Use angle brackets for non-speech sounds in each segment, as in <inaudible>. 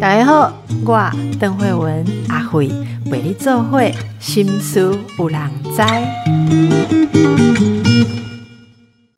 大家好，我邓慧文阿慧为你做会心思有人知。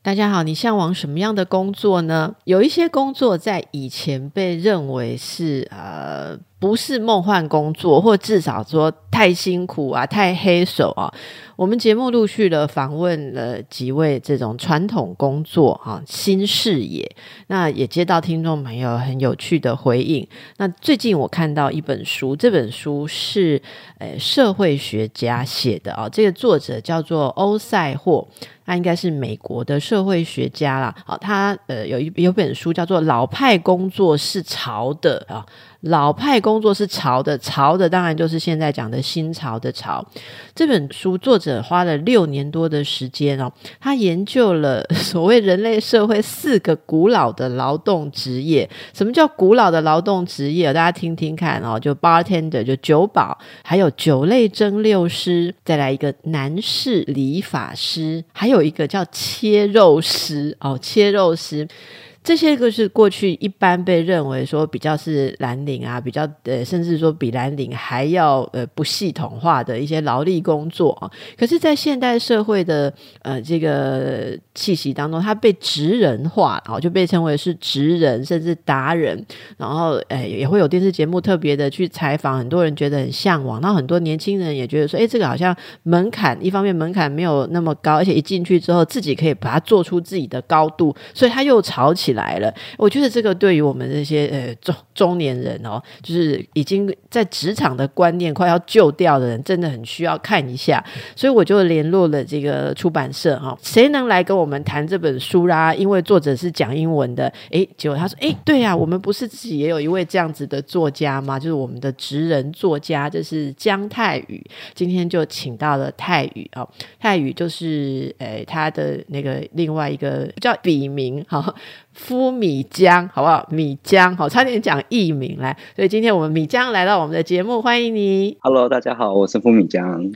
大家好，你向往什么样的工作呢？有一些工作在以前被认为是呃不是梦幻工作，或至少说太辛苦啊、太黑手啊。我们节目陆续的访问了几位这种传统工作哈新视野，那也接到听众朋友很有趣的回应。那最近我看到一本书，这本书是呃社会学家写的啊，这个作者叫做欧塞霍，他应该是美国的社会学家啦。好，他呃有一有本书叫做《老派工作是潮的》啊。老派工作是潮的，潮的当然就是现在讲的新潮的潮。这本书作者花了六年多的时间哦，他研究了 <laughs> 所谓人类社会四个古老的劳动职业。什么叫古老的劳动职业？大家听听看哦，就 bartender 就酒保，还有酒类蒸馏师，再来一个男士理发师，还有一个叫切肉师哦，切肉师。这些个是过去一般被认为说比较是蓝领啊，比较呃，甚至说比蓝领还要呃不系统化的一些劳力工作啊。可是，在现代社会的呃这个气息当中，它被职人化，然后就被称为是职人，甚至达人。然后，诶，也会有电视节目特别的去采访，很多人觉得很向往。那很多年轻人也觉得说，哎，这个好像门槛，一方面门槛没有那么高，而且一进去之后，自己可以把它做出自己的高度，所以他又炒起来。了，我觉得这个对于我们这些呃中中年人哦，就是已经在职场的观念快要旧掉的人，真的很需要看一下。所以我就联络了这个出版社哈，谁能来跟我们谈这本书啦？因为作者是讲英文的，诶，结果他说，诶，对呀，我们不是自己也有一位这样子的作家吗？就是我们的职人作家，就是姜泰宇。今天就请到了泰宇哦，泰宇就是诶他的那个另外一个叫笔名哈。夫米江，好不好？米江，好，差点讲艺名来。所以今天我们米江来到我们的节目，欢迎你。Hello，大家好，我是夫米江。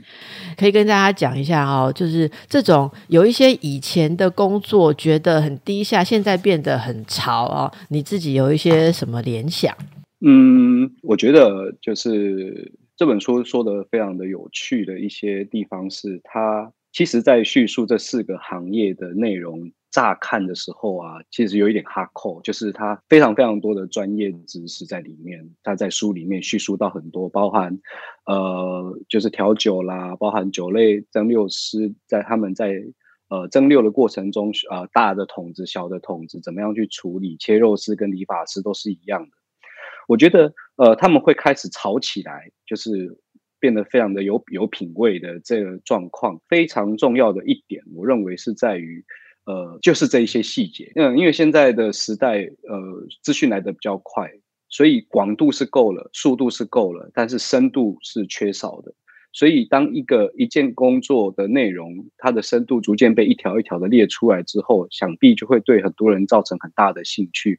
可以跟大家讲一下哦，就是这种有一些以前的工作觉得很低下，现在变得很潮哦。你自己有一些什么联想？嗯，我觉得就是这本书说的非常的有趣的一些地方是，它其实在叙述这四个行业的内容。乍看的时候啊，其实有一点哈扣，就是它非常非常多的专业知识在里面。他在书里面叙述到很多，包含呃，就是调酒啦，包含酒类蒸馏师在他们在呃蒸馏的过程中，呃，大的桶子、小的桶子怎么样去处理，切肉师跟理发师都是一样的。我觉得呃，他们会开始吵起来，就是变得非常的有有品味的这个状况。非常重要的一点，我认为是在于。呃，就是这一些细节，嗯，因为现在的时代，呃，资讯来的比较快，所以广度是够了，速度是够了，但是深度是缺少的。所以，当一个一件工作的内容，它的深度逐渐被一条一条的列出来之后，想必就会对很多人造成很大的兴趣，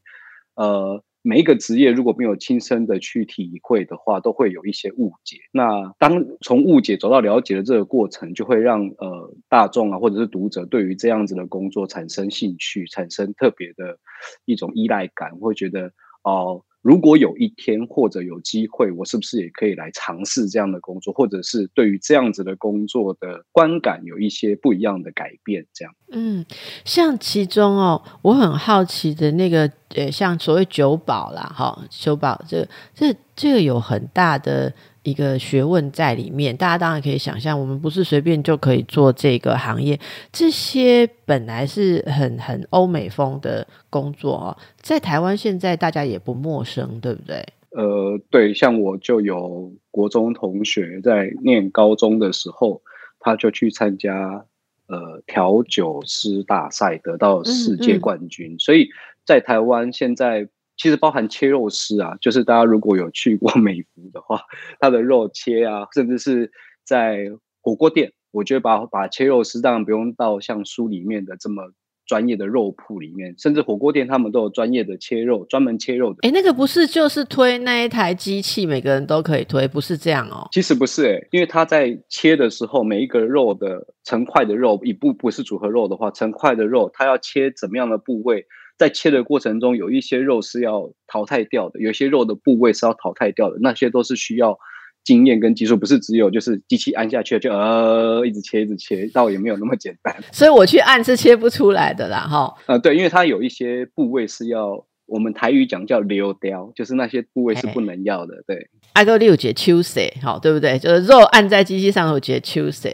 呃。每一个职业如果没有亲身的去体会的话，都会有一些误解。那当从误解走到了解的这个过程，就会让呃大众啊，或者是读者对于这样子的工作产生兴趣，产生特别的一种依赖感，会觉得哦。如果有一天或者有机会，我是不是也可以来尝试这样的工作，或者是对于这样子的工作的观感有一些不一样的改变？这样，嗯，像其中哦，我很好奇的那个，呃，像所谓酒保啦，哈，酒保这这这个有很大的。一个学问在里面，大家当然可以想象，我们不是随便就可以做这个行业。这些本来是很很欧美风的工作哦，在台湾现在大家也不陌生，对不对？呃，对，像我就有国中同学在念高中的时候，他就去参加呃调酒师大赛，得到世界冠军。所以在台湾现在。其实包含切肉师啊，就是大家如果有去过 <laughs> 美孚的话，它的肉切啊，甚至是在火锅店，我觉得把把切肉师当然不用到像书里面的这么专业的肉铺里面，甚至火锅店他们都有专业的切肉，专门切肉的。哎，那个不是就是推那一台机器，每个人都可以推，不是这样哦。其实不是哎，因为他在切的时候，每一个肉的成块的肉，一部不是组合肉的话，成块的肉，他要切怎么样的部位？在切的过程中，有一些肉是要淘汰掉的，有一些肉的部位是要淘汰掉的，那些都是需要经验跟技术，不是只有就是机器按下去就呃一直切一直切，倒也没有那么简单。所以我去按是切不出来的啦，哈。呃，对，因为它有一些部位是要。我们台语讲叫溜雕，就是那些部位是不能要的。对，爱豆六节秋色，好，对不对？就是肉按在机器上有节秋色。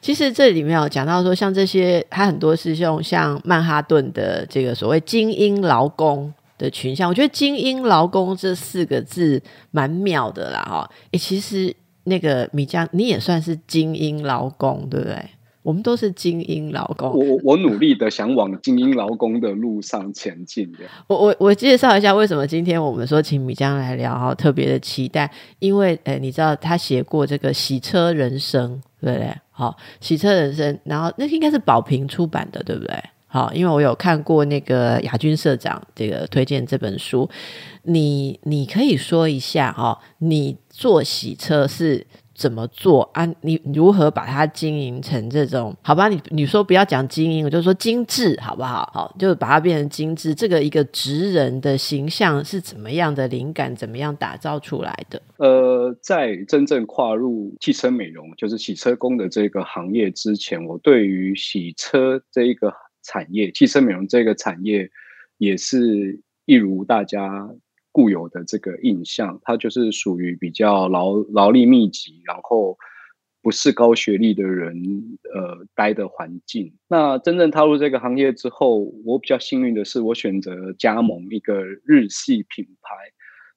其实这里面有讲到说，像这些，它很多是用像曼哈顿的这个所谓精英劳工的群像。我觉得“精英劳工”这四个字蛮妙的啦，哈。诶，其实那个米江，你也算是精英劳工，对不对？我们都是精英劳工，我我努力的想往精英劳工的路上前进的。<laughs> 我我我介绍一下为什么今天我们说请米江来聊哈，特别的期待，因为呃，你知道他写过这个洗车人生，对不对？好，洗车人生，然后那应该是宝瓶出版的，对不对？好，因为我有看过那个亚军社长这个推荐这本书，你你可以说一下哈，你做洗车是。怎么做啊？你如何把它经营成这种？好吧，你你说不要讲经营，我就说精致，好不好？好，就把它变成精致。这个一个职人的形象是怎么样的灵感，怎么样打造出来的？呃，在真正跨入汽车美容，就是洗车工的这个行业之前，我对于洗车这一个产业，汽车美容这个产业，也是一如大家。固有的这个印象，它就是属于比较劳劳力密集，然后不是高学历的人呃待的环境。那真正踏入这个行业之后，我比较幸运的是，我选择加盟一个日系品牌，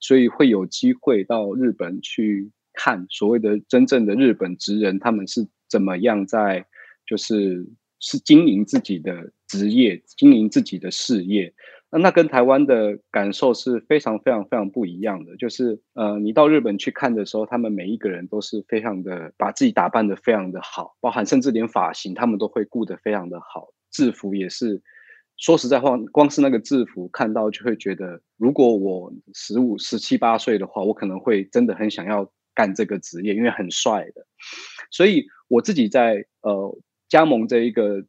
所以会有机会到日本去看所谓的真正的日本职人，他们是怎么样在就是是经营自己的职业，经营自己的事业。那那跟台湾的感受是非常非常非常不一样的，就是呃，你到日本去看的时候，他们每一个人都是非常的把自己打扮的非常的好，包含甚至连发型他们都会顾得非常的好，制服也是。说实在话，光是那个制服看到就会觉得，如果我十五、十七八岁的话，我可能会真的很想要干这个职业，因为很帅的。所以我自己在呃加盟这一个。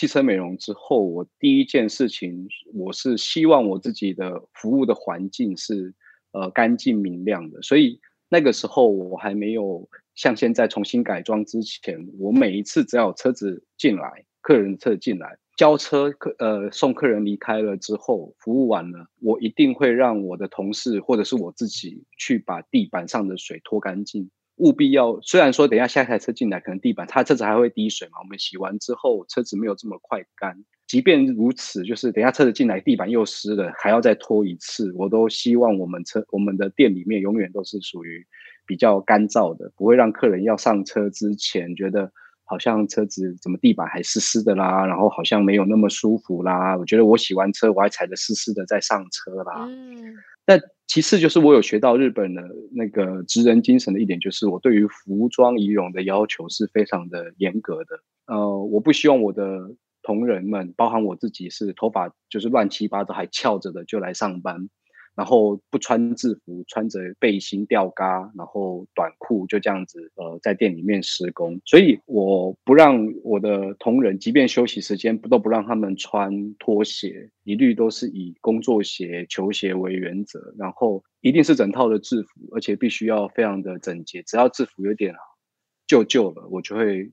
汽车美容之后，我第一件事情，我是希望我自己的服务的环境是呃干净明亮的。所以那个时候我还没有像现在重新改装之前，我每一次只要车子进来，客人车进来交车客呃送客人离开了之后，服务完了，我一定会让我的同事或者是我自己去把地板上的水拖干净。务必要，虽然说等一下下一台车进来，可能地板它车子还会滴水嘛。我们洗完之后，车子没有这么快干。即便如此，就是等下车子进来，地板又湿了，还要再拖一次。我都希望我们车我们的店里面永远都是属于比较干燥的，不会让客人要上车之前觉得好像车子怎么地板还湿湿的啦，然后好像没有那么舒服啦。我觉得我洗完车，我还踩着湿湿的再上车啦。嗯。那其次就是我有学到日本的那个职人精神的一点，就是我对于服装仪容的要求是非常的严格的。呃，我不希望我的同仁们，包含我自己，是头发就是乱七八糟还翘着的就来上班。然后不穿制服，穿着背心吊嘎，然后短裤就这样子，呃，在店里面施工。所以我不让我的同仁，即便休息时间不都不让他们穿拖鞋，一律都是以工作鞋、球鞋为原则。然后一定是整套的制服，而且必须要非常的整洁。只要制服有点旧旧了，我就会。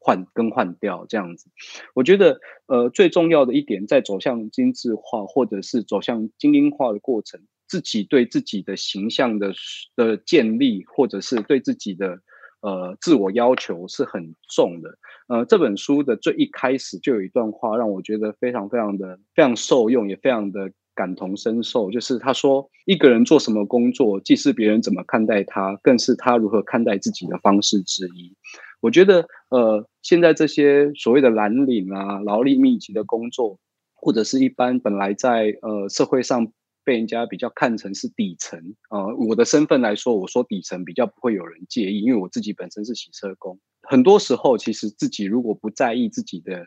换更换掉这样子，我觉得呃最重要的一点，在走向精致化或者是走向精英化的过程，自己对自己的形象的的建立，或者是对自己的呃自我要求是很重的。呃，这本书的最一开始就有一段话，让我觉得非常非常的非常受用，也非常的感同身受。就是他说，一个人做什么工作，既是别人怎么看待他，更是他如何看待自己的方式之一。我觉得，呃，现在这些所谓的蓝领啊、劳力密集的工作，或者是一般本来在呃社会上被人家比较看成是底层啊，我的身份来说，我说底层比较不会有人介意，因为我自己本身是洗车工。很多时候，其实自己如果不在意自己的，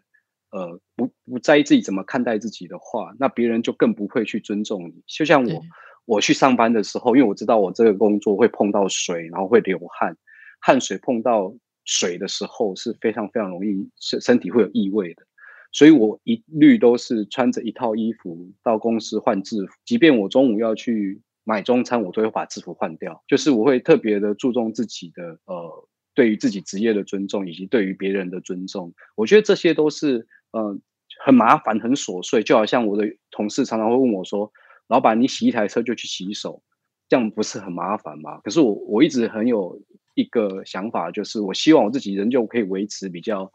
呃，不不在意自己怎么看待自己的话，那别人就更不会去尊重你。就像我，我去上班的时候，因为我知道我这个工作会碰到水，然后会流汗，汗水碰到。水的时候是非常非常容易身身体会有异味的，所以我一律都是穿着一套衣服到公司换制服，即便我中午要去买中餐，我都会把制服换掉。就是我会特别的注重自己的呃，对于自己职业的尊重，以及对于别人的尊重。我觉得这些都是嗯很麻烦、很琐碎。就好像我的同事常常会问我说：“老板，你洗一台车就去洗手，这样不是很麻烦吗？”可是我我一直很有一个想法，就是我希望我自己仍旧可以维持比较。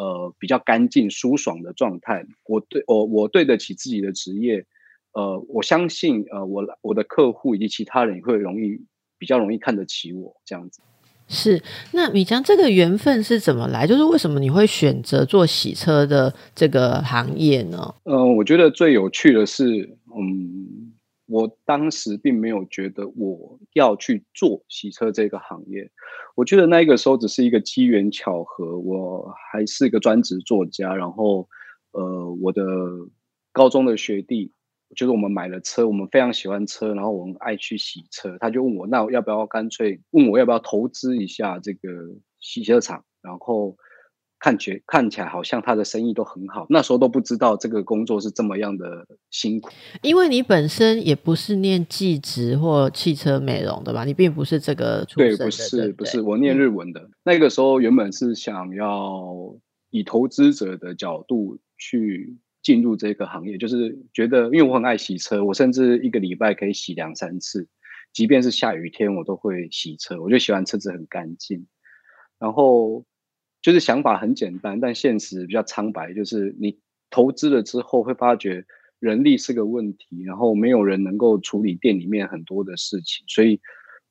呃，比较干净、舒爽的状态，我对我我对得起自己的职业，呃，我相信呃，我我的客户以及其他人也会容易比较容易看得起我这样子。是，那米江这个缘分是怎么来？就是为什么你会选择做洗车的这个行业呢？呃，我觉得最有趣的是，嗯。我当时并没有觉得我要去做洗车这个行业，我觉得那个时候只是一个机缘巧合。我还是一个专职作家，然后，呃，我的高中的学弟，就是我们买了车，我们非常喜欢车，然后我们爱去洗车，他就问我，那要不要干脆问我要不要投资一下这个洗车厂，然后。看起看起来好像他的生意都很好，那时候都不知道这个工作是这么样的辛苦。因为你本身也不是念技职或汽车美容的吧？你并不是这个出身的。对，不是，不是，我念日文的。那个时候原本是想要以投资者的角度去进入这个行业，就是觉得因为我很爱洗车，我甚至一个礼拜可以洗两三次，即便是下雨天我都会洗车。我就喜欢车子很干净，然后。就是想法很简单，但现实比较苍白。就是你投资了之后，会发觉人力是个问题，然后没有人能够处理店里面很多的事情，所以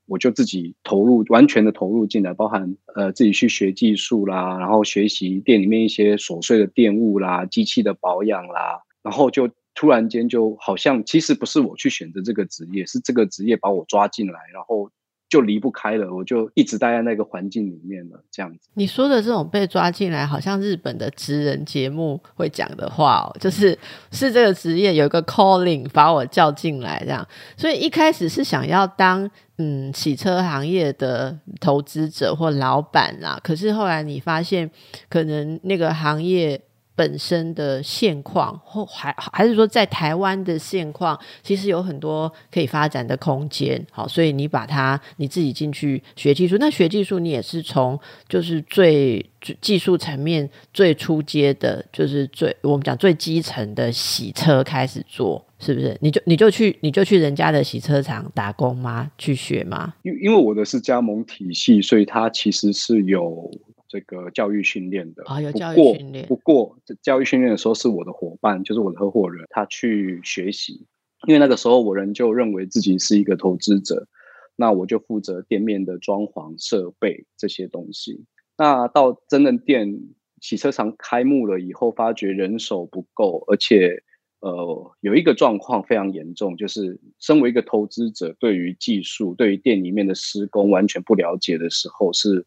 我就自己投入，完全的投入进来，包含呃自己去学技术啦，然后学习店里面一些琐碎的店务啦、机器的保养啦，然后就突然间就好像其实不是我去选择这个职业，是这个职业把我抓进来，然后。就离不开了，我就一直待在那个环境里面了，这样子。你说的这种被抓进来，好像日本的职人节目会讲的话，就是是这个职业有一个 calling 把我叫进来，这样。所以一开始是想要当嗯洗车行业的投资者或老板啦，可是后来你发现，可能那个行业。本身的现况，或还还是说在台湾的现况，其实有很多可以发展的空间。好，所以你把它你自己进去学技术，那学技术你也是从就是最技术层面最初阶的，就是最我们讲最基层的洗车开始做，是不是？你就你就去你就去人家的洗车厂打工吗？去学吗？因因为我的是加盟体系，所以它其实是有。这个教育训练的啊，有教育训练。不过，教育训练的时候是我的伙伴，就是我的合伙人，他去学习。因为那个时候，我人就认为自己是一个投资者，那我就负责店面的装潢、设备这些东西。那到真正店洗车厂开幕了以后，发觉人手不够，而且呃，有一个状况非常严重，就是身为一个投资者，对于技术、对于店里面的施工完全不了解的时候，是。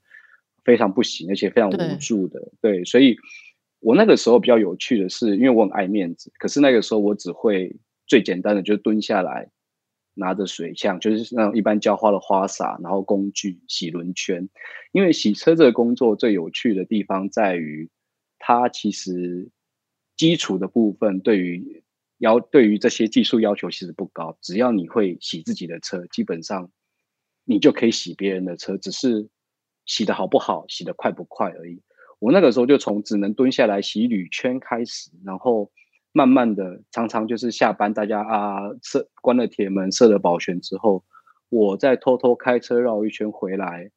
非常不行，而且非常无助的，对，所以我那个时候比较有趣的是，因为我很爱面子，可是那个时候我只会最简单的，就是蹲下来拿着水枪，就是那种一般浇花的花洒，然后工具洗轮圈。因为洗车这个工作最有趣的地方在于，它其实基础的部分对于要对于这些技术要求其实不高，只要你会洗自己的车，基本上你就可以洗别人的车，只是。洗的好不好，洗的快不快而已。我那个时候就从只能蹲下来洗铝圈开始，然后慢慢的，常常就是下班大家啊设关了铁门，设了保全之后，我再偷偷开车绕一圈回来，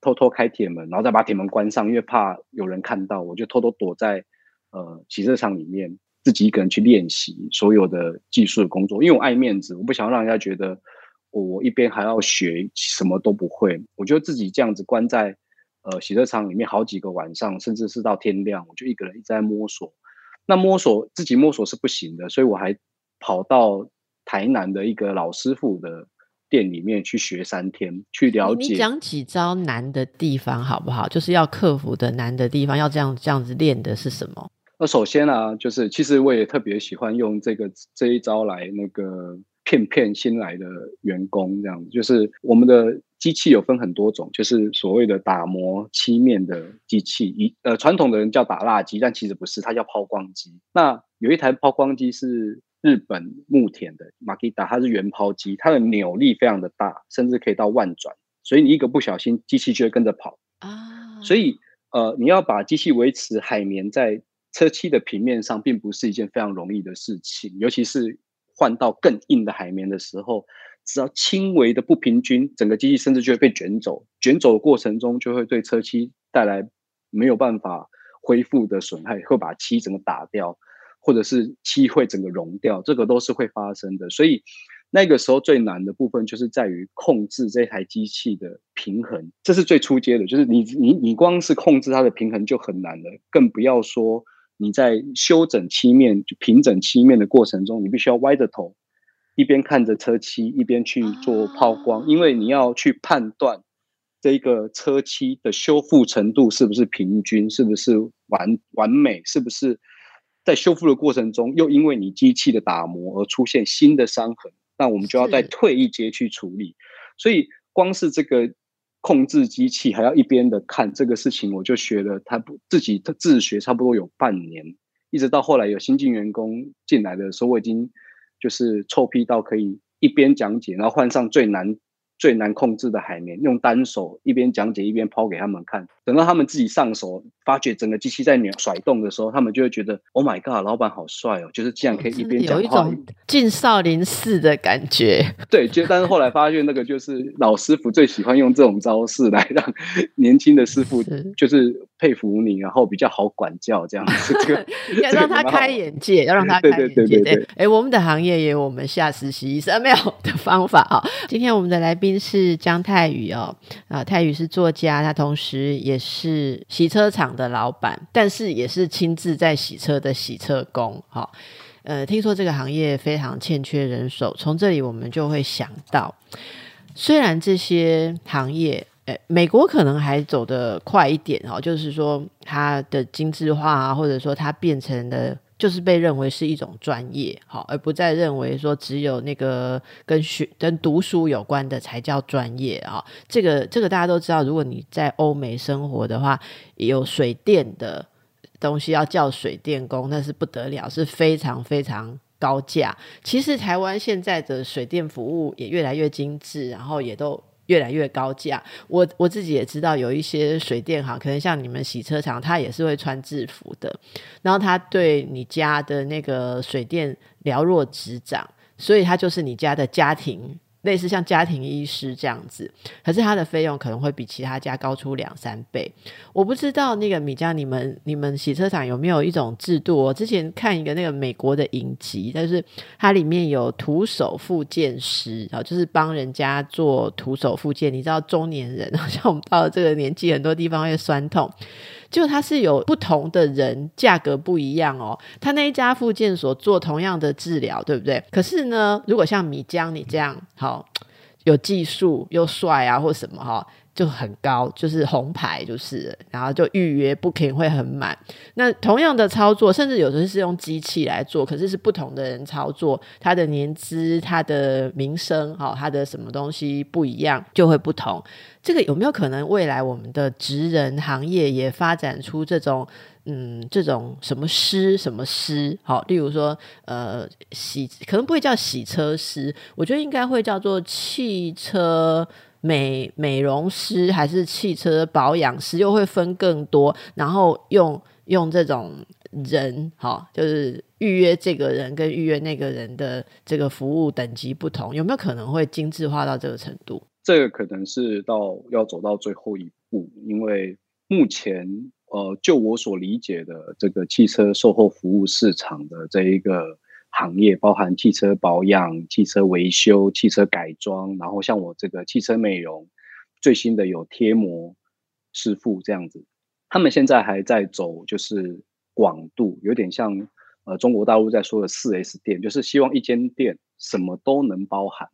偷偷开铁门，然后再把铁门关上，因为怕有人看到，我就偷偷躲在呃洗车场里面，自己一个人去练习所有的技术的工作，因为我爱面子，我不想让人家觉得。我一边还要学，什么都不会。我觉得自己这样子关在呃洗车场里面好几个晚上，甚至是到天亮，我就一个人一直在摸索。那摸索自己摸索是不行的，所以我还跑到台南的一个老师傅的店里面去学三天，去了解。你讲几招难的地方好不好？就是要克服的难的地方，要这样这样子练的是什么？那首先啊，就是其实我也特别喜欢用这个这一招来那个。骗骗新来的员工，这样子就是我们的机器有分很多种，就是所谓的打磨漆面的机器，一呃传统的人叫打蜡机，但其实不是，它叫抛光机。那有一台抛光机是日本木田的马吉达，它是原抛机，它的扭力非常的大，甚至可以到万转，所以你一个不小心，机器就会跟着跑啊。所以呃，你要把机器维持海绵在车漆的平面上，并不是一件非常容易的事情，尤其是换到更硬的海绵的时候。只要轻微的不平均，整个机器甚至就会被卷走。卷走的过程中，就会对车漆带来没有办法恢复的损害，会把漆整个打掉，或者是漆会整个融掉，这个都是会发生的。所以那个时候最难的部分就是在于控制这台机器的平衡，这是最初阶的。就是你你你光是控制它的平衡就很难了，更不要说你在修整漆面、就平整漆面的过程中，你必须要歪着头。一边看着车漆，一边去做抛光，因为你要去判断这个车漆的修复程度是不是平均，是不是完完美，是不是在修复的过程中又因为你机器的打磨而出现新的伤痕，那我们就要再退一阶去处理。所以光是这个控制机器，还要一边的看这个事情，我就学了，他不自己他自学差不多有半年，一直到后来有新进员工进来的时候，我已经。就是臭屁到可以一边讲解，然后换上最难。最难控制的海绵，用单手一边讲解一边抛给他们看。等到他们自己上手，发觉整个机器在扭甩动的时候，他们就会觉得：“Oh my god，老板好帅哦！”就是这样可以一边讲话，有一种进少林寺的感觉。<laughs> 对，就但是后来发现那个就是老师傅最喜欢用这种招式来让 <laughs> 年轻的师傅就是佩服你，然后比较好管教这样子。<laughs> 这个要让他开眼界，要让他开眼界。对，哎，我们的行业也有我们下实习生没有的方法啊。今天我们的来宾。是姜泰宇哦，啊，泰宇是作家，他同时也也是洗车厂的老板，但是也是亲自在洗车的洗车工。哈，呃，听说这个行业非常欠缺人手，从这里我们就会想到，虽然这些行业，诶，美国可能还走得快一点哦，就是说它的精致化，或者说它变成了。就是被认为是一种专业，好，而不再认为说只有那个跟学、跟读书有关的才叫专业啊。这个、这个大家都知道，如果你在欧美生活的话，有水电的东西要叫水电工，那是不得了，是非常非常高价。其实台湾现在的水电服务也越来越精致，然后也都。越来越高价，我我自己也知道，有一些水电行，可能像你们洗车场，他也是会穿制服的，然后他对你家的那个水电了若指掌，所以他就是你家的家庭。类似像家庭医师这样子，可是他的费用可能会比其他家高出两三倍。我不知道那个米家，你们你们洗车场有没有一种制度？我之前看一个那个美国的影集，但是它里面有徒手复健师啊，就是帮人家做徒手复健。你知道中年人，像我们到了这个年纪，很多地方会酸痛。就它是有不同的人，价格不一样哦。他那一家附件所做同样的治疗，对不对？可是呢，如果像米江你这样好有技术又帅啊，或什么哈。就很高，就是红牌，就是，然后就预约 booking 会很满。那同样的操作，甚至有的是用机器来做，可是是不同的人操作，他的年资、他的名声、哈，他的什么东西不一样，就会不同。这个有没有可能未来我们的职人行业也发展出这种，嗯，这种什么师、什么师？好，例如说，呃，洗可能不会叫洗车师，我觉得应该会叫做汽车。美美容师还是汽车保养师，又会分更多，然后用用这种人，哈，就是预约这个人跟预约那个人的这个服务等级不同，有没有可能会精致化到这个程度？这个可能是到要走到最后一步，因为目前呃，就我所理解的这个汽车售后服务市场的这一个。行业包含汽车保养、汽车维修、汽车改装，然后像我这个汽车美容，最新的有贴膜师傅这样子。他们现在还在走，就是广度，有点像呃中国大陆在说的四 S 店，就是希望一间店什么都能包含。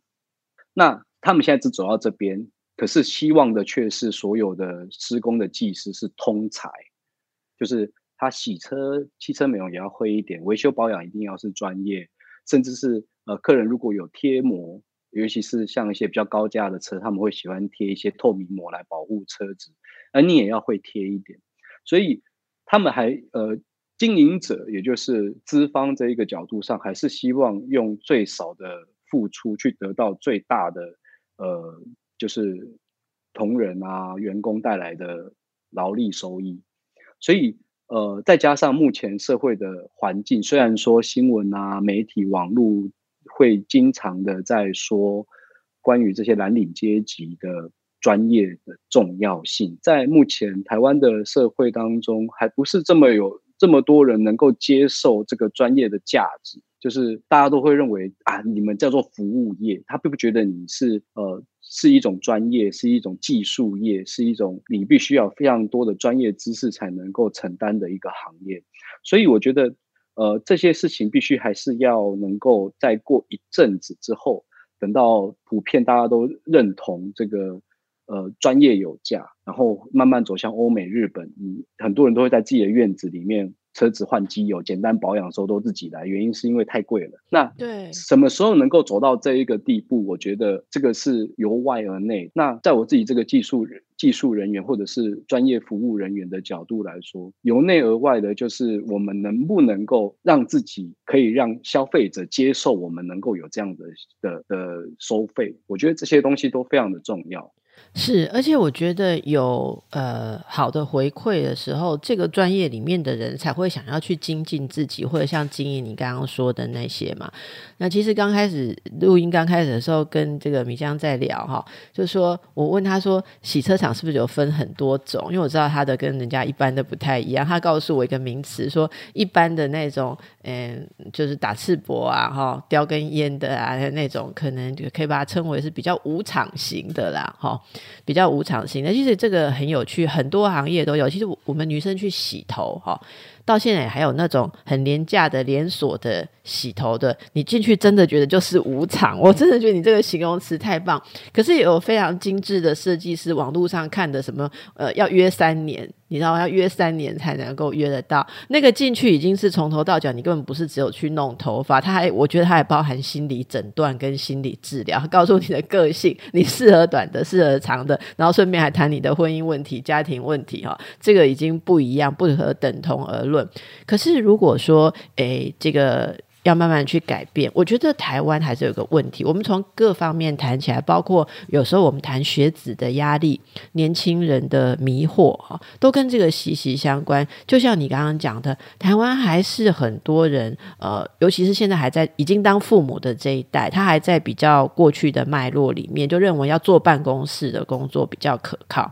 那他们现在只走到这边，可是希望的却是所有的施工的技师是通才，就是。他洗车、汽车美容也要会一点，维修保养一定要是专业，甚至是呃，客人如果有贴膜尤其是像一些比较高价的车，他们会喜欢贴一些透明膜来保护车子，而你也要会贴一点。所以他们还呃，经营者也就是资方这一个角度上，还是希望用最少的付出去得到最大的呃，就是同仁啊员工带来的劳力收益。所以呃，再加上目前社会的环境，虽然说新闻啊、媒体、网络。会经常的在说关于这些蓝领阶级的专业的重要性，在目前台湾的社会当中，还不是这么有这么多人能够接受这个专业的价值，就是大家都会认为啊，你们叫做服务业，他并不觉得你是呃是一种专业，是一种技术业，是一种你必须要非常多的专业知识才能够承担的一个行业，所以我觉得。呃，这些事情必须还是要能够再过一阵子之后，等到普遍大家都认同这个呃专业有价，然后慢慢走向欧美、日本，嗯，很多人都会在自己的院子里面。车子换机油、简单保养的时候都自己来，原因是因为太贵了。那对什么时候能够走到这一个地步？我觉得这个是由外而内。那在我自己这个技术人、技术人员或者是专业服务人员的角度来说，由内而外的，就是我们能不能够让自己可以让消费者接受，我们能够有这样的的的收费。我觉得这些东西都非常的重要。是，而且我觉得有呃好的回馈的时候，这个专业里面的人才会想要去精进自己，或者像经营你刚刚说的那些嘛。那其实刚开始录音刚开始的时候，跟这个米江在聊哈，就是说我问他说，洗车厂是不是有分很多种？因为我知道他的跟人家一般的不太一样。他告诉我一个名词，说一般的那种，嗯，就是打赤膊啊，哈，叼根烟的啊，那种可能就可以把它称为是比较无厂型的啦，哈。比较无偿性的，其实这个很有趣，很多行业都有。其实我们女生去洗头，哈。到现在还有那种很廉价的连锁的洗头的，你进去真的觉得就是无常，我真的觉得你这个形容词太棒。可是有非常精致的设计师，网络上看的什么呃要约三年，你知道要约三年才能够约得到。那个进去已经是从头到脚，你根本不是只有去弄头发，他还我觉得他还包含心理诊断跟心理治疗，告诉你的个性，你适合短的，适合长的，然后顺便还谈你的婚姻问题、家庭问题哈，这个已经不一样，不可等同而论。可是，如果说，诶，这个要慢慢去改变，我觉得台湾还是有个问题。我们从各方面谈起来，包括有时候我们谈学子的压力、年轻人的迷惑，哈，都跟这个息息相关。就像你刚刚讲的，台湾还是很多人，呃，尤其是现在还在已经当父母的这一代，他还在比较过去的脉络里面，就认为要坐办公室的工作比较可靠。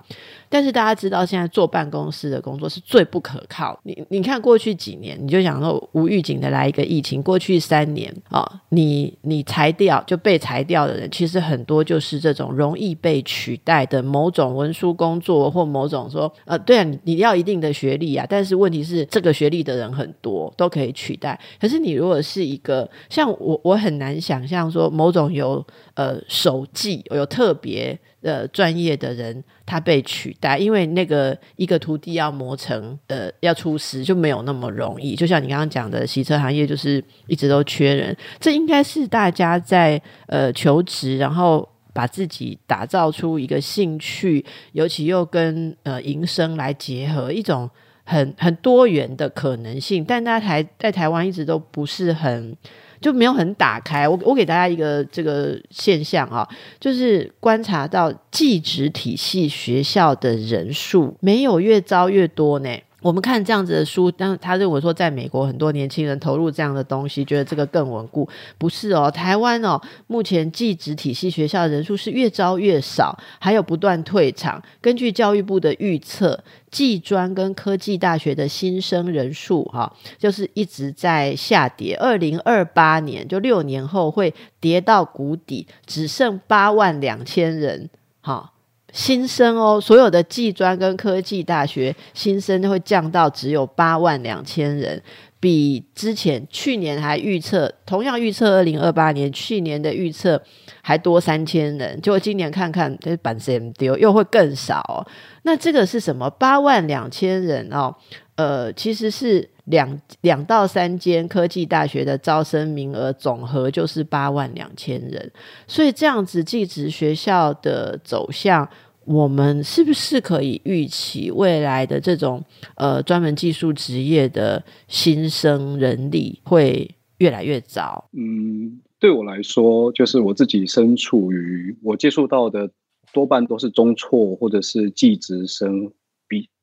但是大家知道，现在坐办公室的工作是最不可靠。你你看过去几年，你就想说无预警的来一个疫情，过去三年啊，你你裁掉就被裁掉的人，其实很多就是这种容易被取代的某种文书工作，或某种说呃，对啊，你你要一定的学历啊，但是问题是这个学历的人很多都可以取代。可是你如果是一个像我，我很难想象说某种有呃手技有特别。呃，专业的人他被取代，因为那个一个徒弟要磨成呃要出师就没有那么容易。就像你刚刚讲的，洗车行业就是一直都缺人，这应该是大家在呃求职，然后把自己打造出一个兴趣，尤其又跟呃营生来结合一种很很多元的可能性。但大家台在台湾一直都不是很。就没有很打开。我我给大家一个这个现象啊，就是观察到技职体系学校的人数没有越招越多呢。我们看这样子的书，但他认为说，在美国很多年轻人投入这样的东西，觉得这个更稳固。不是哦，台湾哦，目前技职体系学校人数是越招越少，还有不断退场。根据教育部的预测，技专跟科技大学的新生人数哈，就是一直在下跌。二零二八年就六年后会跌到谷底，只剩八万两千人。哈。新生哦，所有的技专跟科技大学新生会降到只有八万两千人，比之前去年还预测，同样预测二零二八年，去年的预测还多三千人，结果今年看看这板 C M 丢又会更少。那这个是什么？八万两千人哦，呃，其实是两两到三间科技大学的招生名额总和就是八万两千人，所以这样子技职学校的走向，我们是不是可以预期未来的这种呃专门技术职业的新生人力会越来越早？嗯，对我来说，就是我自己身处于我接触到的多半都是中辍或者是技职生。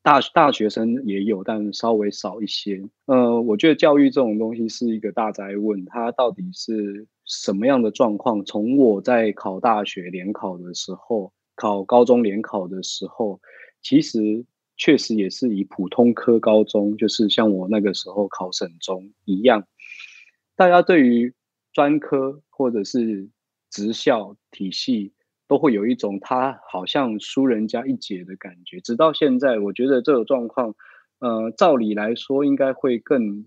大大学生也有，但稍微少一些。呃，我觉得教育这种东西是一个大灾问，它到底是什么样的状况？从我在考大学联考的时候，考高中联考的时候，其实确实也是以普通科高中，就是像我那个时候考省中一样，大家对于专科或者是职校体系。都会有一种他好像输人家一截的感觉，直到现在，我觉得这个状况，呃，照理来说应该会更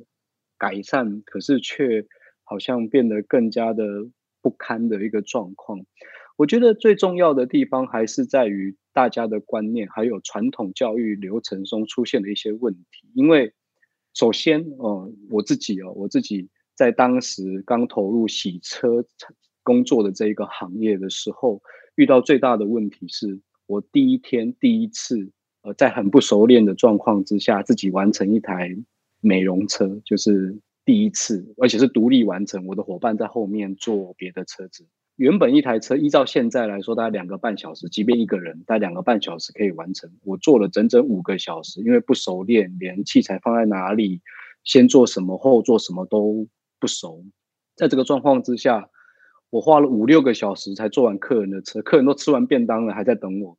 改善，可是却好像变得更加的不堪的一个状况。我觉得最重要的地方还是在于大家的观念，还有传统教育流程中出现的一些问题。因为首先，呃，我自己哦，我自己在当时刚投入洗车工作的这一个行业的时候。遇到最大的问题是我第一天第一次，呃，在很不熟练的状况之下，自己完成一台美容车，就是第一次，而且是独立完成。我的伙伴在后面坐别的车子。原本一台车依照现在来说，大概两个半小时，即便一个人，大概两个半小时可以完成。我做了整整五个小时，因为不熟练，连器材放在哪里，先做什么，后做什么都不熟。在这个状况之下。我花了五六个小时才坐完客人的车，客人都吃完便当了，还在等我。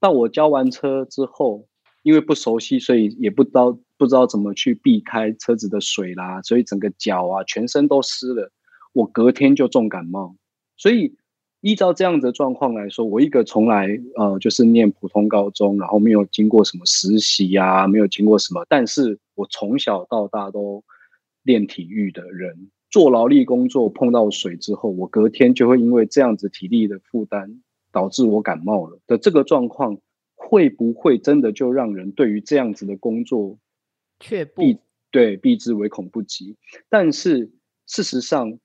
到我交完车之后，因为不熟悉，所以也不知道不知道怎么去避开车子的水啦，所以整个脚啊、全身都湿了。我隔天就重感冒。所以依照这样子的状况来说，我一个从来呃就是念普通高中，然后没有经过什么实习呀，没有经过什么，但是我从小到大都练体育的人。做劳力工作碰到水之后，我隔天就会因为这样子体力的负担导致我感冒了的这个状况，会不会真的就让人对于这样子的工作却避对避之唯恐不及？但是事实上，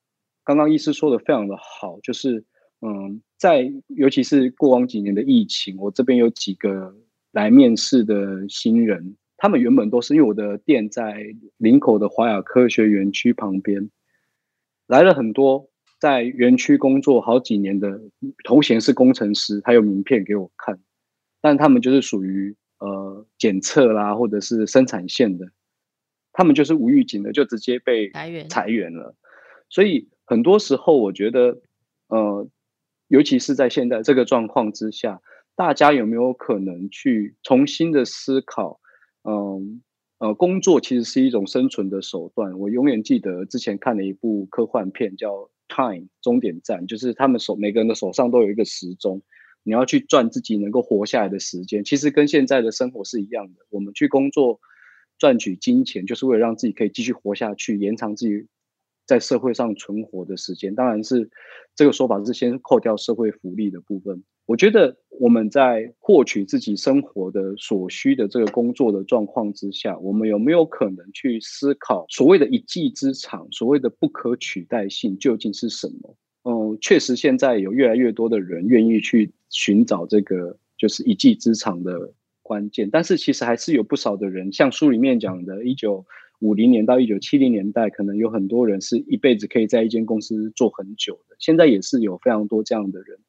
刚刚医师说的非常的好，就是嗯，在尤其是过往几年的疫情，我这边有几个来面试的新人，他们原本都是因为我的店在林口的华雅科学园区旁边。来了很多在园区工作好几年的头衔是工程师，他有名片给我看，但他们就是属于呃检测啦，或者是生产线的，他们就是无预警的就直接被裁员裁员了。所以很多时候，我觉得呃，尤其是在现在这个状况之下，大家有没有可能去重新的思考？嗯。呃，呃工作其实是一种生存的手段。我永远记得之前看了一部科幻片，叫《Time 终点站》，就是他们手每个人的手上都有一个时钟，你要去赚自己能够活下来的时间。其实跟现在的生活是一样的，我们去工作赚取金钱，就是为了让自己可以继续活下去，延长自己在社会上存活的时间。当然是这个说法是先扣掉社会福利的部分。我觉得我们在获取自己生活的所需的这个工作的状况之下，我们有没有可能去思考所谓的一技之长，所谓的不可取代性究竟是什么？嗯，确实现在有越来越多的人愿意去寻找这个就是一技之长的关键，但是其实还是有不少的人，像书里面讲的，一九五零年到一九七零年代，可能有很多人是一辈子可以在一间公司做很久的，现在也是有非常多这样的人。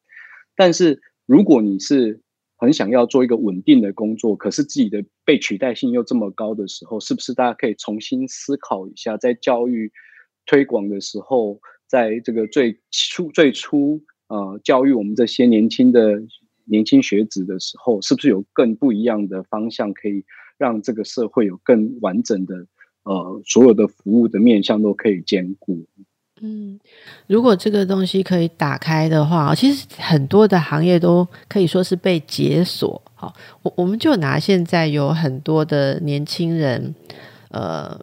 但是，如果你是很想要做一个稳定的工作，可是自己的被取代性又这么高的时候，是不是大家可以重新思考一下，在教育推广的时候，在这个最初最初呃教育我们这些年轻的年轻学子的时候，是不是有更不一样的方向，可以让这个社会有更完整的呃所有的服务的面向都可以兼顾？嗯，如果这个东西可以打开的话，其实很多的行业都可以说是被解锁。好，我我们就拿现在有很多的年轻人，呃，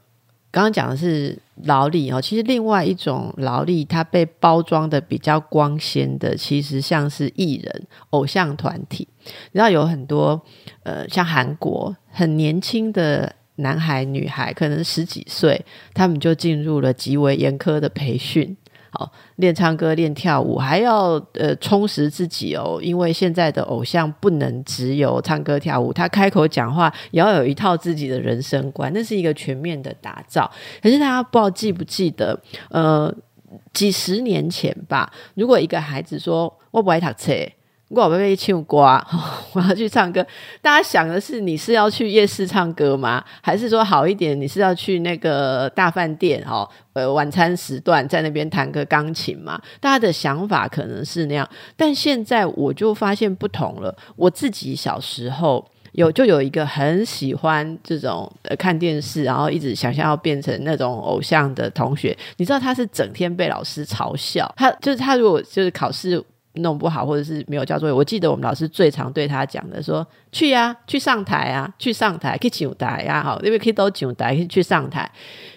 刚刚讲的是劳力哦，其实另外一种劳力，它被包装的比较光鲜的，其实像是艺人、偶像团体。你知道有很多呃，像韩国很年轻的男孩、女孩，可能十几岁，他们就进入了极为严苛的培训。好，练唱歌、练跳舞，还要呃充实自己哦。因为现在的偶像不能只有唱歌跳舞，他开口讲话也要有一套自己的人生观，那是一个全面的打造。可是大家不知道记不记得，呃，几十年前吧，如果一个孩子说我不爱读册。我不被唱歌，<laughs> 我要去唱歌。大家想的是，你是要去夜市唱歌吗？还是说好一点，你是要去那个大饭店？哈，呃，晚餐时段在那边弹个钢琴嘛？大家的想法可能是那样。但现在我就发现不同了。我自己小时候有就有一个很喜欢这种呃看电视，然后一直想象要变成那种偶像的同学。你知道他是整天被老师嘲笑，他就是他如果就是考试。弄不好，或者是没有交作业。我记得我们老师最常对他讲的说：“去呀，去上台啊，去上台，可以请台呀，好，因为可以都请台，可以去上台。”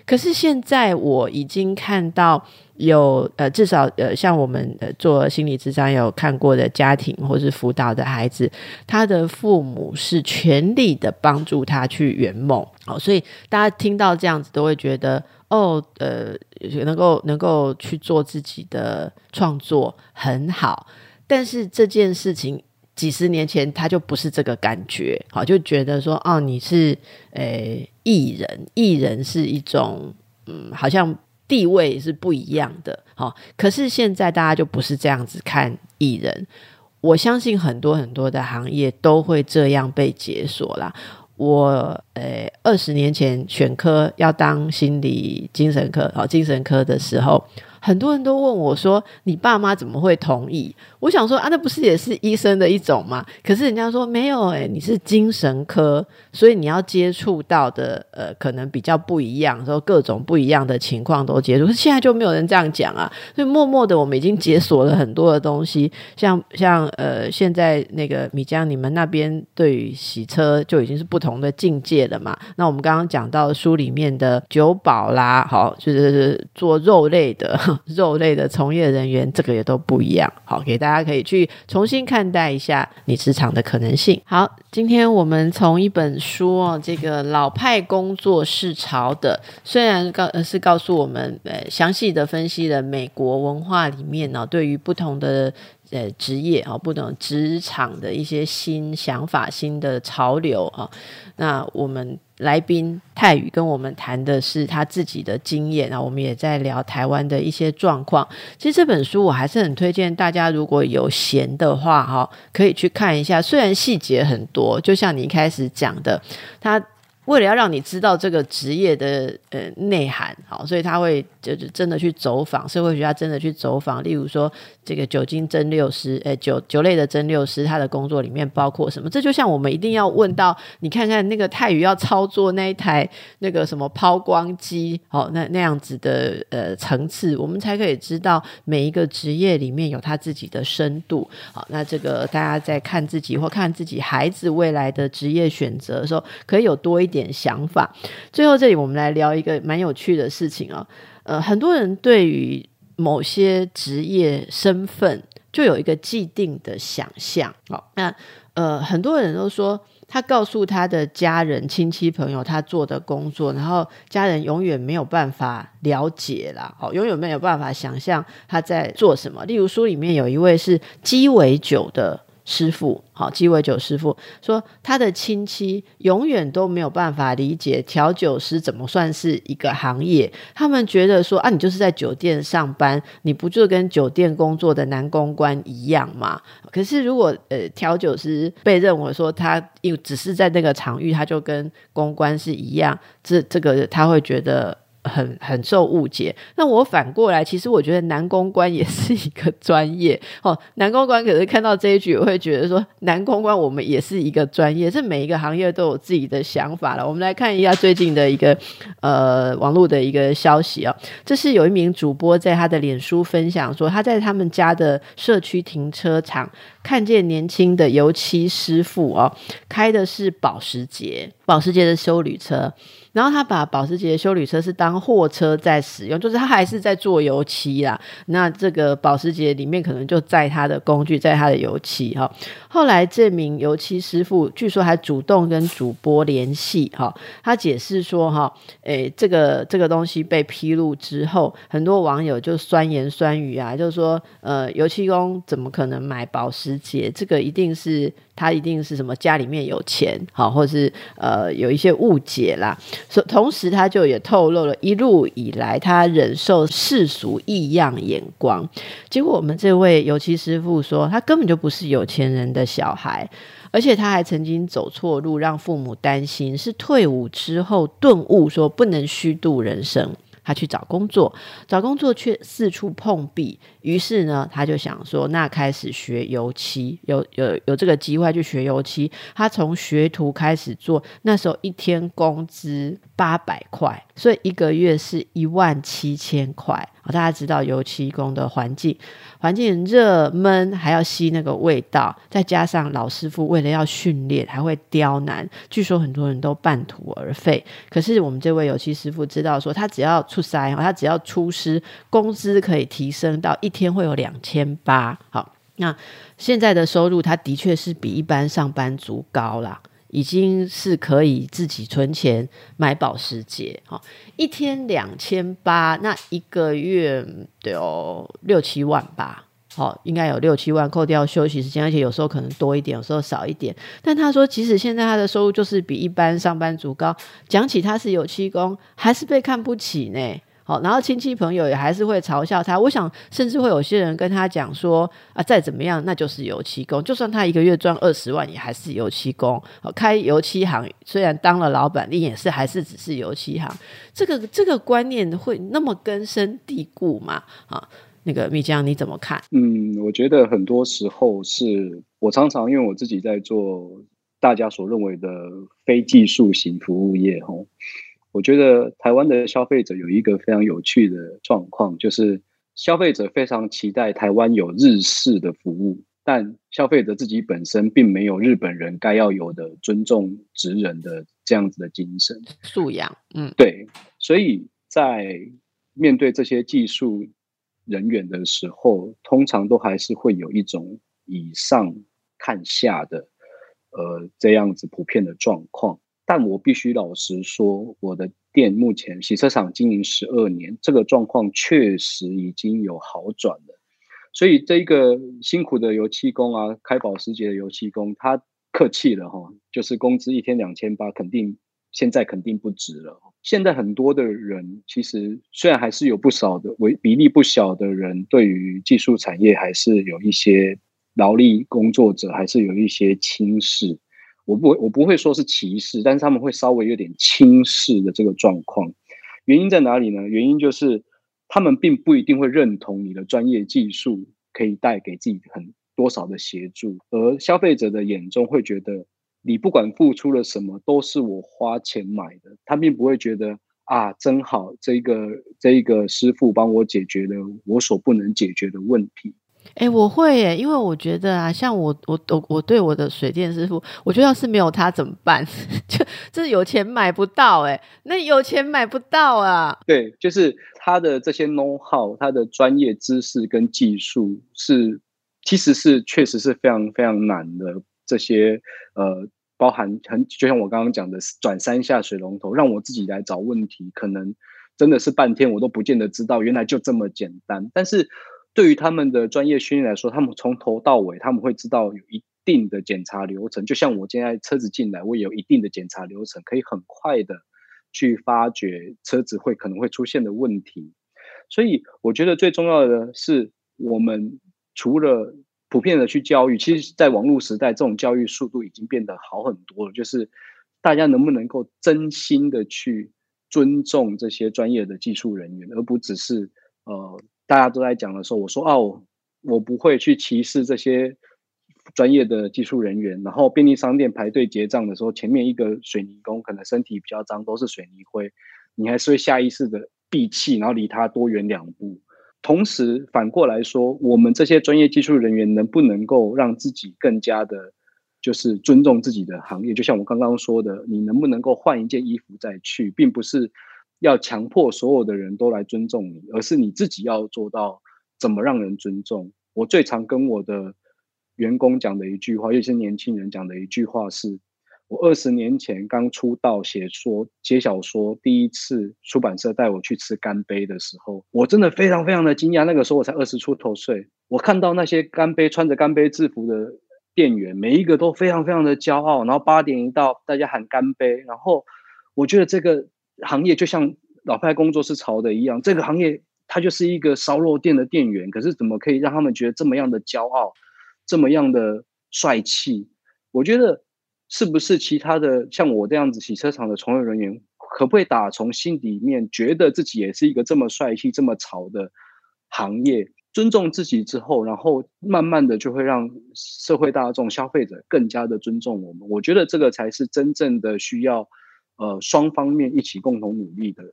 可是现在我已经看到有呃，至少呃，像我们呃做心理咨商有看过的家庭或是辅导的孩子，他的父母是全力的帮助他去圆梦。好，所以大家听到这样子都会觉得。哦，呃，能够能够去做自己的创作很好，但是这件事情几十年前他就不是这个感觉，好就觉得说，哦，你是诶艺人，艺人是一种嗯，好像地位是不一样的，好，可是现在大家就不是这样子看艺人，我相信很多很多的行业都会这样被解锁啦。我呃，二十年前选科要当心理精神科哦，精神科的时候。很多人都问我说：“你爸妈怎么会同意？”我想说啊，那不是也是医生的一种吗？可是人家说没有诶，你是精神科，所以你要接触到的呃，可能比较不一样，说各种不一样的情况都接触。现在就没有人这样讲啊，所以默默的我们已经解锁了很多的东西，像像呃，现在那个米江，你们那边对于洗车就已经是不同的境界了嘛？那我们刚刚讲到书里面的酒保啦，好，就是做肉类的。<laughs> 肉类的从业人员，这个也都不一样。好，给大家可以去重新看待一下你职场的可能性。好，今天我们从一本书哦，这个老派工作是潮的，虽然告是告诉我们呃详细的分析了美国文化里面呢，对于不同的。呃，职业啊，不同职场的一些新想法、新的潮流啊。那我们来宾泰宇跟我们谈的是他自己的经验啊，我们也在聊台湾的一些状况。其实这本书我还是很推荐大家，如果有闲的话哈，可以去看一下。虽然细节很多，就像你一开始讲的，他。为了要让你知道这个职业的呃内涵，好，所以他会就是真的去走访社会学家，真的去走访。例如说，这个酒精蒸馏师，诶，酒酒类的蒸馏师，他的工作里面包括什么？这就像我们一定要问到，你看看那个泰宇要操作那一台那个什么抛光机，好，那那样子的呃层次，我们才可以知道每一个职业里面有他自己的深度。好，那这个大家在看自己或看自己孩子未来的职业选择的时候，可以有多一。点想法，最后这里我们来聊一个蛮有趣的事情啊。呃，很多人对于某些职业身份就有一个既定的想象。好，那呃，很多人都说他告诉他的家人、亲戚、朋友他做的工作，然后家人永远没有办法了解啦，哦，永远没有办法想象他在做什么。例如书里面有一位是鸡尾酒的。师傅，好鸡尾酒师傅说，他的亲戚永远都没有办法理解调酒师怎么算是一个行业。他们觉得说，啊，你就是在酒店上班，你不就跟酒店工作的男公关一样吗？可是如果呃调酒师被认为说他因只是在那个场域，他就跟公关是一样，这这个他会觉得。很很受误解。那我反过来，其实我觉得男公关也是一个专业哦。男公关可是看到这一句，我会觉得说，男公关我们也是一个专业。这每一个行业都有自己的想法了。我们来看一下最近的一个呃网络的一个消息啊，这是有一名主播在他的脸书分享说，他在他们家的社区停车场看见年轻的油漆师傅哦，开的是保时捷，保时捷的修旅车。然后他把保时捷修理车是当货车在使用，就是他还是在做油漆啦。那这个保时捷里面可能就载他的工具，载他的油漆哈。后来这名油漆师傅据说还主动跟主播联系哈，他解释说哈，诶，这个这个东西被披露之后，很多网友就酸言酸语啊，就是说，呃，油漆工怎么可能买保时这个一定是。他一定是什么家里面有钱，好，或是呃有一些误解啦。所同时，他就也透露了一路以来他忍受世俗异样眼光。结果，我们这位油漆师傅说，他根本就不是有钱人的小孩，而且他还曾经走错路，让父母担心，是退伍之后顿悟，说不能虚度人生。他去找工作，找工作却四处碰壁，于是呢，他就想说，那开始学油漆，有有有这个机会去学油漆。他从学徒开始做，那时候一天工资八百块，所以一个月是一万七千块。大家知道油漆工的环境，环境热闷，还要吸那个味道，再加上老师傅为了要训练，还会刁难，据说很多人都半途而废。可是我们这位油漆师傅知道，说他只要出塞，他只要出师，工资可以提升到一天会有两千八。好，那现在的收入，他的确是比一般上班族高啦。已经是可以自己存钱买保时捷，好，一天两千八，那一个月得有六七万吧，好，应该有六七万，扣掉休息时间，而且有时候可能多一点，有时候少一点。但他说，即使现在他的收入就是比一般上班族高，讲起他是有期工，还是被看不起呢。好，然后亲戚朋友也还是会嘲笑他。我想，甚至会有些人跟他讲说：“啊，再怎么样，那就是油漆工。就算他一个月赚二十万，也还是油漆工。开油漆行，虽然当了老板，你也是还是只是油漆行。这个这个观念会那么根深蒂固吗？啊，那个蜜江你怎么看？嗯，我觉得很多时候是我常常因为我自己在做大家所认为的非技术型服务业，吼。我觉得台湾的消费者有一个非常有趣的状况，就是消费者非常期待台湾有日式的服务，但消费者自己本身并没有日本人该要有的尊重职人的这样子的精神素养。嗯，对，所以在面对这些技术人员的时候，通常都还是会有一种以上看下的，呃，这样子普遍的状况。但我必须老实说，我的店目前洗车厂经营十二年，这个状况确实已经有好转了。所以这一个辛苦的油漆工啊，开保时捷的油漆工，他客气了哈，就是工资一天两千八，肯定现在肯定不值了。现在很多的人其实虽然还是有不少的为比例不小的人，对于技术产业还是有一些劳力工作者还是有一些轻视。我不我不会说是歧视，但是他们会稍微有点轻视的这个状况，原因在哪里呢？原因就是他们并不一定会认同你的专业技术可以带给自己很多少的协助，而消费者的眼中会觉得你不管付出了什么都是我花钱买的，他并不会觉得啊真好，这个这个师傅帮我解决了我所不能解决的问题。哎，我会耶，因为我觉得啊，像我我我我对我的水电师傅，我觉得要是没有他怎么办？<laughs> 就这有钱买不到哎，那有钱买不到啊。对，就是他的这些 know how，他的专业知识跟技术是，其实是确实是非常非常难的。这些呃，包含很就像我刚刚讲的，转三下水龙头，让我自己来找问题，可能真的是半天我都不见得知道，原来就这么简单。但是。对于他们的专业训练来说，他们从头到尾他们会知道有一定的检查流程。就像我现在车子进来，我也有一定的检查流程，可以很快的去发掘车子会可能会出现的问题。所以我觉得最重要的是，我们除了普遍的去教育，其实在网络时代，这种教育速度已经变得好很多了。就是大家能不能够真心的去尊重这些专业的技术人员，而不只是呃。大家都在讲的时候，我说哦，我不会去歧视这些专业的技术人员。然后便利商店排队结账的时候，前面一个水泥工可能身体比较脏，都是水泥灰，你还是会下意识的闭气，然后离他多远两步。同时反过来说，我们这些专业技术人员能不能够让自己更加的，就是尊重自己的行业？就像我刚刚说的，你能不能够换一件衣服再去，并不是要强迫所有的人都来尊重你，而是你自己要做到怎么让人尊重。我最常跟我的员工讲的一句话，尤其是年轻人讲的一句话是。我二十年前刚出道写说写小说，第一次出版社带我去吃干杯的时候，我真的非常非常的惊讶。那个时候我才二十出头岁，我看到那些干杯穿着干杯制服的店员，每一个都非常非常的骄傲。然后八点一到，大家喊干杯。然后我觉得这个行业就像老派工作室潮的一样，这个行业它就是一个烧肉店的店员，可是怎么可以让他们觉得这么样的骄傲，这么样的帅气？我觉得。是不是其他的像我这样子洗车场的从业人员，可不可以打从心里面觉得自己也是一个这么帅气、这么潮的行业？尊重自己之后，然后慢慢的就会让社会大众、消费者更加的尊重我们。我觉得这个才是真正的需要，呃，双方面一起共同努力的。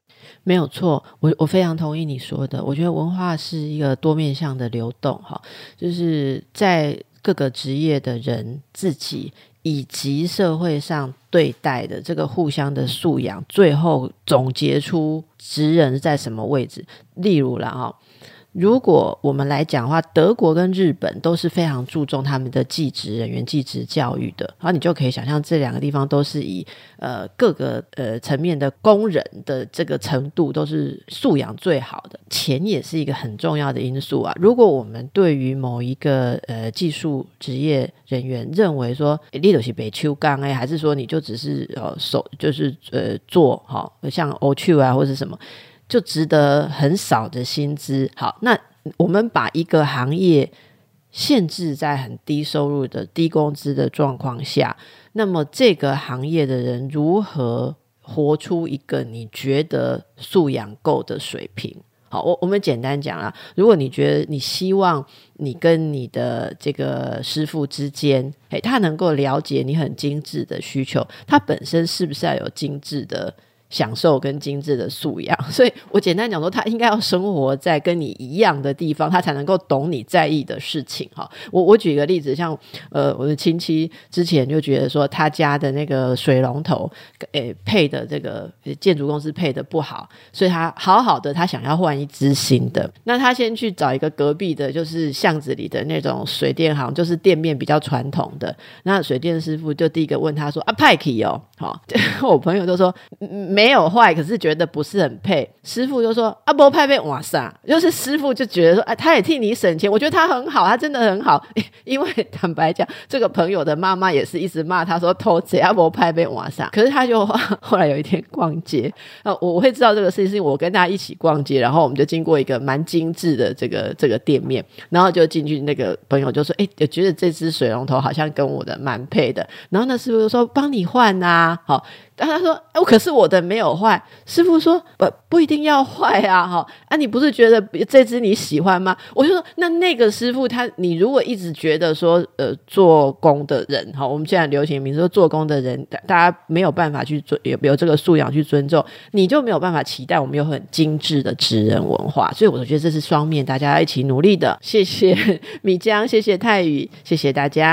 没有错，我我非常同意你说的。我觉得文化是一个多面向的流动，哈，就是在各个职业的人自己。以及社会上对待的这个互相的素养，最后总结出职人在什么位置。例如了哈。如果我们来讲的话，德国跟日本都是非常注重他们的技职人员、技职教育的。然后你就可以想象，这两个地方都是以呃各个呃层面的工人的这个程度都是素养最好的。钱也是一个很重要的因素啊。如果我们对于某一个呃技术职业人员认为说，你都是北秋钢哎，还是说你就只是呃手就是呃做哈，像 O 去啊或者什么。就值得很少的薪资。好，那我们把一个行业限制在很低收入的低工资的状况下，那么这个行业的人如何活出一个你觉得素养够的水平？好，我我们简单讲啦，如果你觉得你希望你跟你的这个师傅之间，诶，他能够了解你很精致的需求，他本身是不是要有精致的？享受跟精致的素养，<laughs> 所以我简单讲说，他应该要生活在跟你一样的地方，他才能够懂你在意的事情。哈，我我举一个例子，像呃，我的亲戚之前就觉得说，他家的那个水龙头，诶，配的这个建筑公司配的不好，所以他好好的，他想要换一支新的。那他先去找一个隔壁的，就是巷子里的那种水电行，就是店面比较传统的。那水电师傅就第一个问他说：“啊，派克哦，好，<laughs> 我朋友都说没。”没有坏，可是觉得不是很配。师傅就说：“阿波派被瓦萨，就是师傅就觉得说，哎，他也替你省钱。我觉得他很好，他真的很好。因为坦白讲，这个朋友的妈妈也是一直骂他说偷贼阿波派被瓦萨。可是他就 <laughs> 后来有一天逛街，呃，我会知道这个事情，是我跟他一起逛街，然后我们就经过一个蛮精致的这个这个店面，然后就进去，那个朋友就说：，哎，我觉得这只水龙头好像跟我的蛮配的。然后那师傅就说：，帮你换呐，好。”然后他说：“哎，可是我的没有坏。”师傅说：“不，不一定要坏啊，哈啊！你不是觉得这只你喜欢吗？”我就说：“那那个师傅他，你如果一直觉得说，呃，做工的人，哈，我们现在流行名说做工的人，大家没有办法去尊，有有这个素养去尊重，你就没有办法期待我们有很精致的职人文化。所以我觉得这是双面，大家一起努力的。谢谢 <laughs> 米江，谢谢泰宇，谢谢大家。”